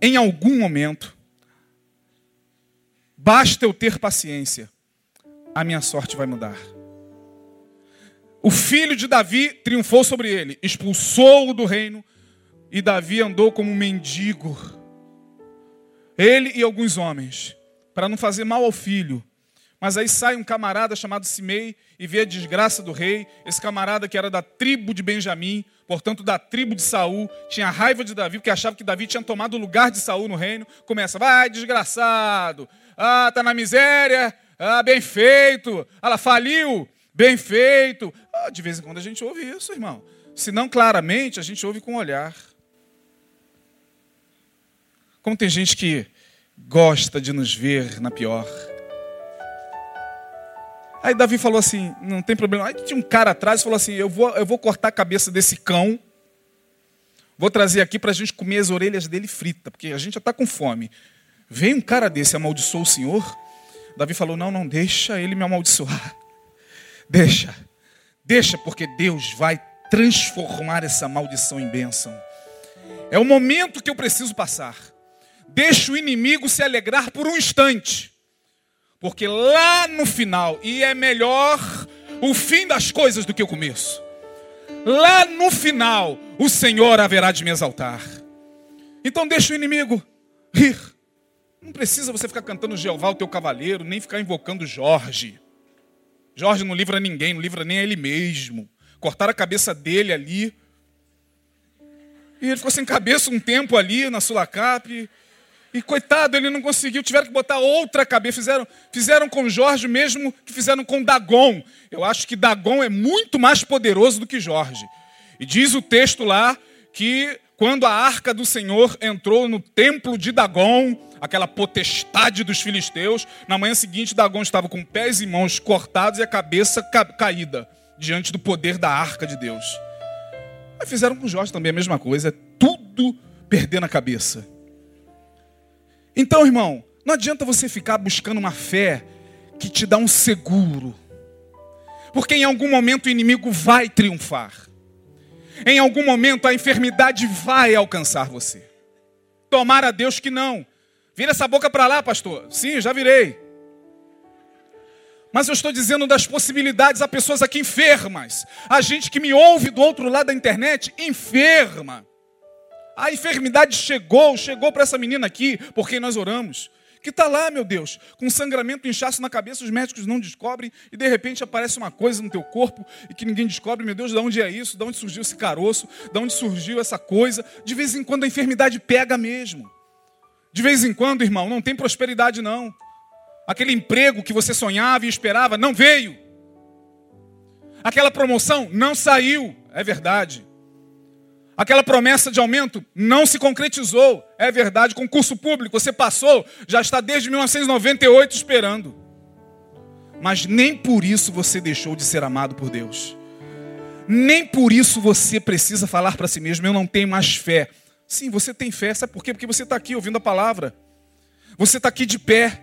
Em algum momento, basta eu ter paciência, a minha sorte vai mudar. O filho de Davi triunfou sobre ele, expulsou-o do reino, e Davi andou como um mendigo. Ele e alguns homens, para não fazer mal ao filho. Mas aí sai um camarada chamado Simei e vê a desgraça do rei. Esse camarada que era da tribo de Benjamim, portanto da tribo de Saul, tinha raiva de Davi porque achava que Davi tinha tomado o lugar de Saul no reino. Começa, vai desgraçado, ah, tá na miséria, ah, bem feito, ela faliu, bem feito. Ah, de vez em quando a gente ouve isso, irmão. Se não claramente, a gente ouve com o olhar. Como tem gente que gosta de nos ver na pior. Aí Davi falou assim: não tem problema. Aí tinha um cara atrás e falou assim: eu vou, eu vou cortar a cabeça desse cão, vou trazer aqui para a gente comer as orelhas dele frita, porque a gente já está com fome. Vem um cara desse, amaldiçoou o Senhor. Davi falou: não, não, deixa ele me amaldiçoar. Deixa, deixa, porque Deus vai transformar essa maldição em bênção. É o momento que eu preciso passar. Deixa o inimigo se alegrar por um instante. Porque lá no final, e é melhor o fim das coisas do que o começo. Lá no final, o Senhor haverá de me exaltar. Então deixa o inimigo rir. Não precisa você ficar cantando Jeová, o teu cavaleiro, nem ficar invocando Jorge. Jorge não livra ninguém, não livra nem a ele mesmo. Cortaram a cabeça dele ali. E ele ficou sem cabeça um tempo ali na Sulacap. E coitado, ele não conseguiu, tiveram que botar outra cabeça. Fizeram, fizeram com Jorge mesmo que fizeram com Dagon. Eu acho que Dagon é muito mais poderoso do que Jorge. E diz o texto lá que quando a arca do Senhor entrou no templo de Dagon, aquela potestade dos filisteus, na manhã seguinte Dagon estava com pés e mãos cortados e a cabeça ca caída diante do poder da arca de Deus. Mas fizeram com Jorge também a mesma coisa, é tudo perdendo a cabeça. Então, irmão, não adianta você ficar buscando uma fé que te dá um seguro. Porque em algum momento o inimigo vai triunfar. Em algum momento a enfermidade vai alcançar você. Tomara a Deus que não. Vira essa boca para lá, pastor. Sim, já virei. Mas eu estou dizendo das possibilidades a pessoas aqui enfermas. A gente que me ouve do outro lado da internet, enferma. A enfermidade chegou, chegou para essa menina aqui, porque nós oramos. Que está lá, meu Deus, com sangramento, inchaço na cabeça, os médicos não descobrem, e de repente aparece uma coisa no teu corpo e que ninguém descobre, meu Deus, de onde é isso? De onde surgiu esse caroço? De onde surgiu essa coisa? De vez em quando a enfermidade pega mesmo. De vez em quando, irmão, não tem prosperidade não. Aquele emprego que você sonhava e esperava não veio. Aquela promoção não saiu, é verdade. Aquela promessa de aumento não se concretizou. É verdade, concurso público, você passou, já está desde 1998 esperando. Mas nem por isso você deixou de ser amado por Deus. Nem por isso você precisa falar para si mesmo: eu não tenho mais fé. Sim, você tem fé, sabe por quê? Porque você está aqui ouvindo a palavra. Você está aqui de pé.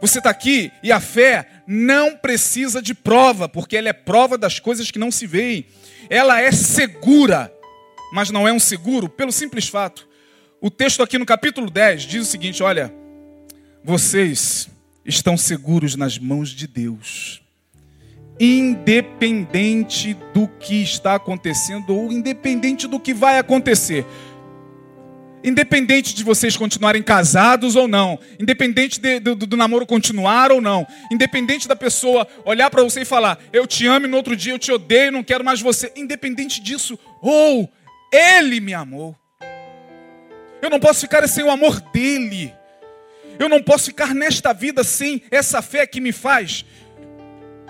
Você está aqui e a fé não precisa de prova, porque ela é prova das coisas que não se veem. Ela é segura mas não é um seguro, pelo simples fato. O texto aqui no capítulo 10 diz o seguinte: olha, vocês estão seguros nas mãos de Deus, independente do que está acontecendo ou independente do que vai acontecer. Independente de vocês continuarem casados ou não, independente de, do, do, namoro continuar ou não, independente da pessoa olhar para você e falar, eu te amo e no outro dia eu te odeio, não quero mais você, independente disso, ou ele me amou. Eu não posso ficar sem o amor dele. Eu não posso ficar nesta vida sem essa fé que me faz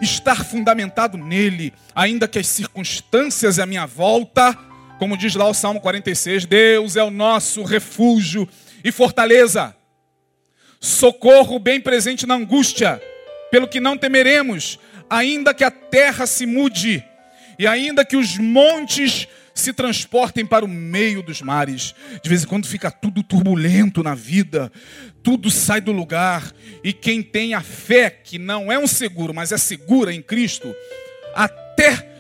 estar fundamentado nele, ainda que as circunstâncias à minha volta, como diz lá o Salmo 46, Deus é o nosso refúgio e fortaleza, socorro bem presente na angústia, pelo que não temeremos, ainda que a terra se mude e ainda que os montes se transportem para o meio dos mares. De vez em quando fica tudo turbulento na vida, tudo sai do lugar. E quem tem a fé, que não é um seguro, mas é segura em Cristo, até,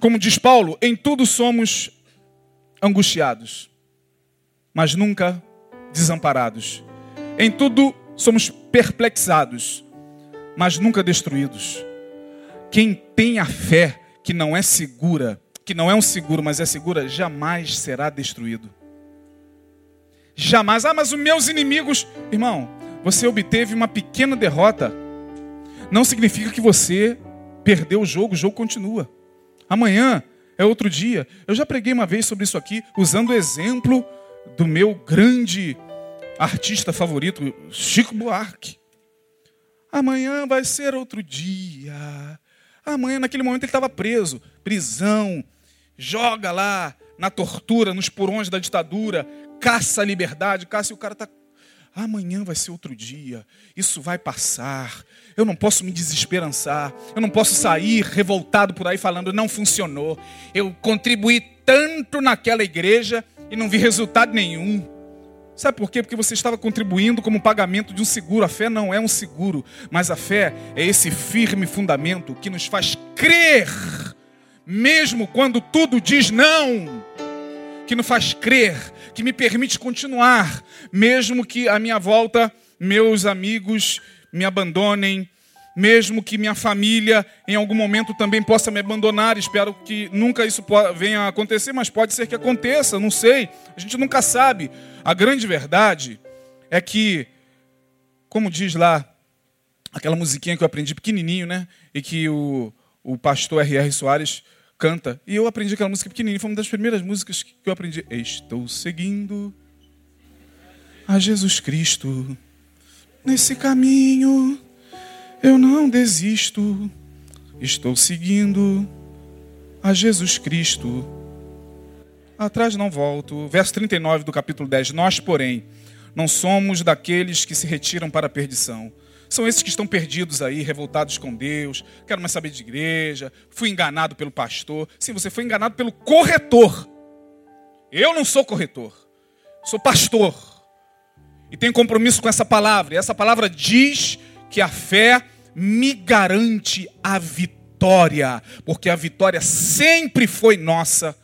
como diz Paulo, em tudo somos angustiados, mas nunca desamparados. Em tudo somos perplexados, mas nunca destruídos. Quem tem a fé que não é segura, que não é um seguro, mas é segura, jamais será destruído. Jamais. Ah, mas os meus inimigos. Irmão, você obteve uma pequena derrota. Não significa que você perdeu o jogo, o jogo continua. Amanhã é outro dia. Eu já preguei uma vez sobre isso aqui, usando o exemplo do meu grande artista favorito, Chico Buarque. Amanhã vai ser outro dia. Amanhã, naquele momento, ele estava preso. Prisão, joga lá na tortura, nos porões da ditadura, caça a liberdade, caça e o cara está. Amanhã vai ser outro dia, isso vai passar. Eu não posso me desesperançar, eu não posso sair revoltado por aí falando não funcionou. Eu contribuí tanto naquela igreja e não vi resultado nenhum. Sabe por quê? Porque você estava contribuindo como pagamento de um seguro. A fé não é um seguro, mas a fé é esse firme fundamento que nos faz crer mesmo quando tudo diz não, que nos faz crer, que me permite continuar, mesmo que a minha volta meus amigos me abandonem, mesmo que minha família em algum momento também possa me abandonar. Espero que nunca isso venha a acontecer, mas pode ser que aconteça, não sei. A gente nunca sabe. A grande verdade é que, como diz lá, aquela musiquinha que eu aprendi pequenininho, né? E que o, o pastor R.R. Soares canta. E eu aprendi aquela música pequenininha, foi uma das primeiras músicas que eu aprendi. Estou seguindo a Jesus Cristo. Nesse caminho eu não desisto. Estou seguindo a Jesus Cristo. Atrás não volto. Verso 39 do capítulo 10. Nós, porém, não somos daqueles que se retiram para a perdição são esses que estão perdidos aí, revoltados com Deus, quero mais saber de igreja, fui enganado pelo pastor. Sim, você foi enganado pelo corretor. Eu não sou corretor, sou pastor. E tenho compromisso com essa palavra. E essa palavra diz que a fé me garante a vitória, porque a vitória sempre foi nossa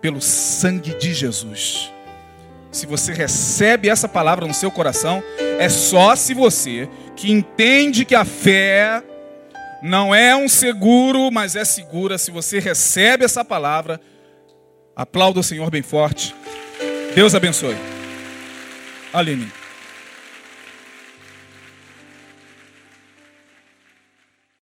pelo sangue de Jesus. Se você recebe essa palavra no seu coração, é só se você que entende que a fé não é um seguro, mas é segura. Se você recebe essa palavra, aplauda o Senhor bem forte. Deus abençoe. Aline.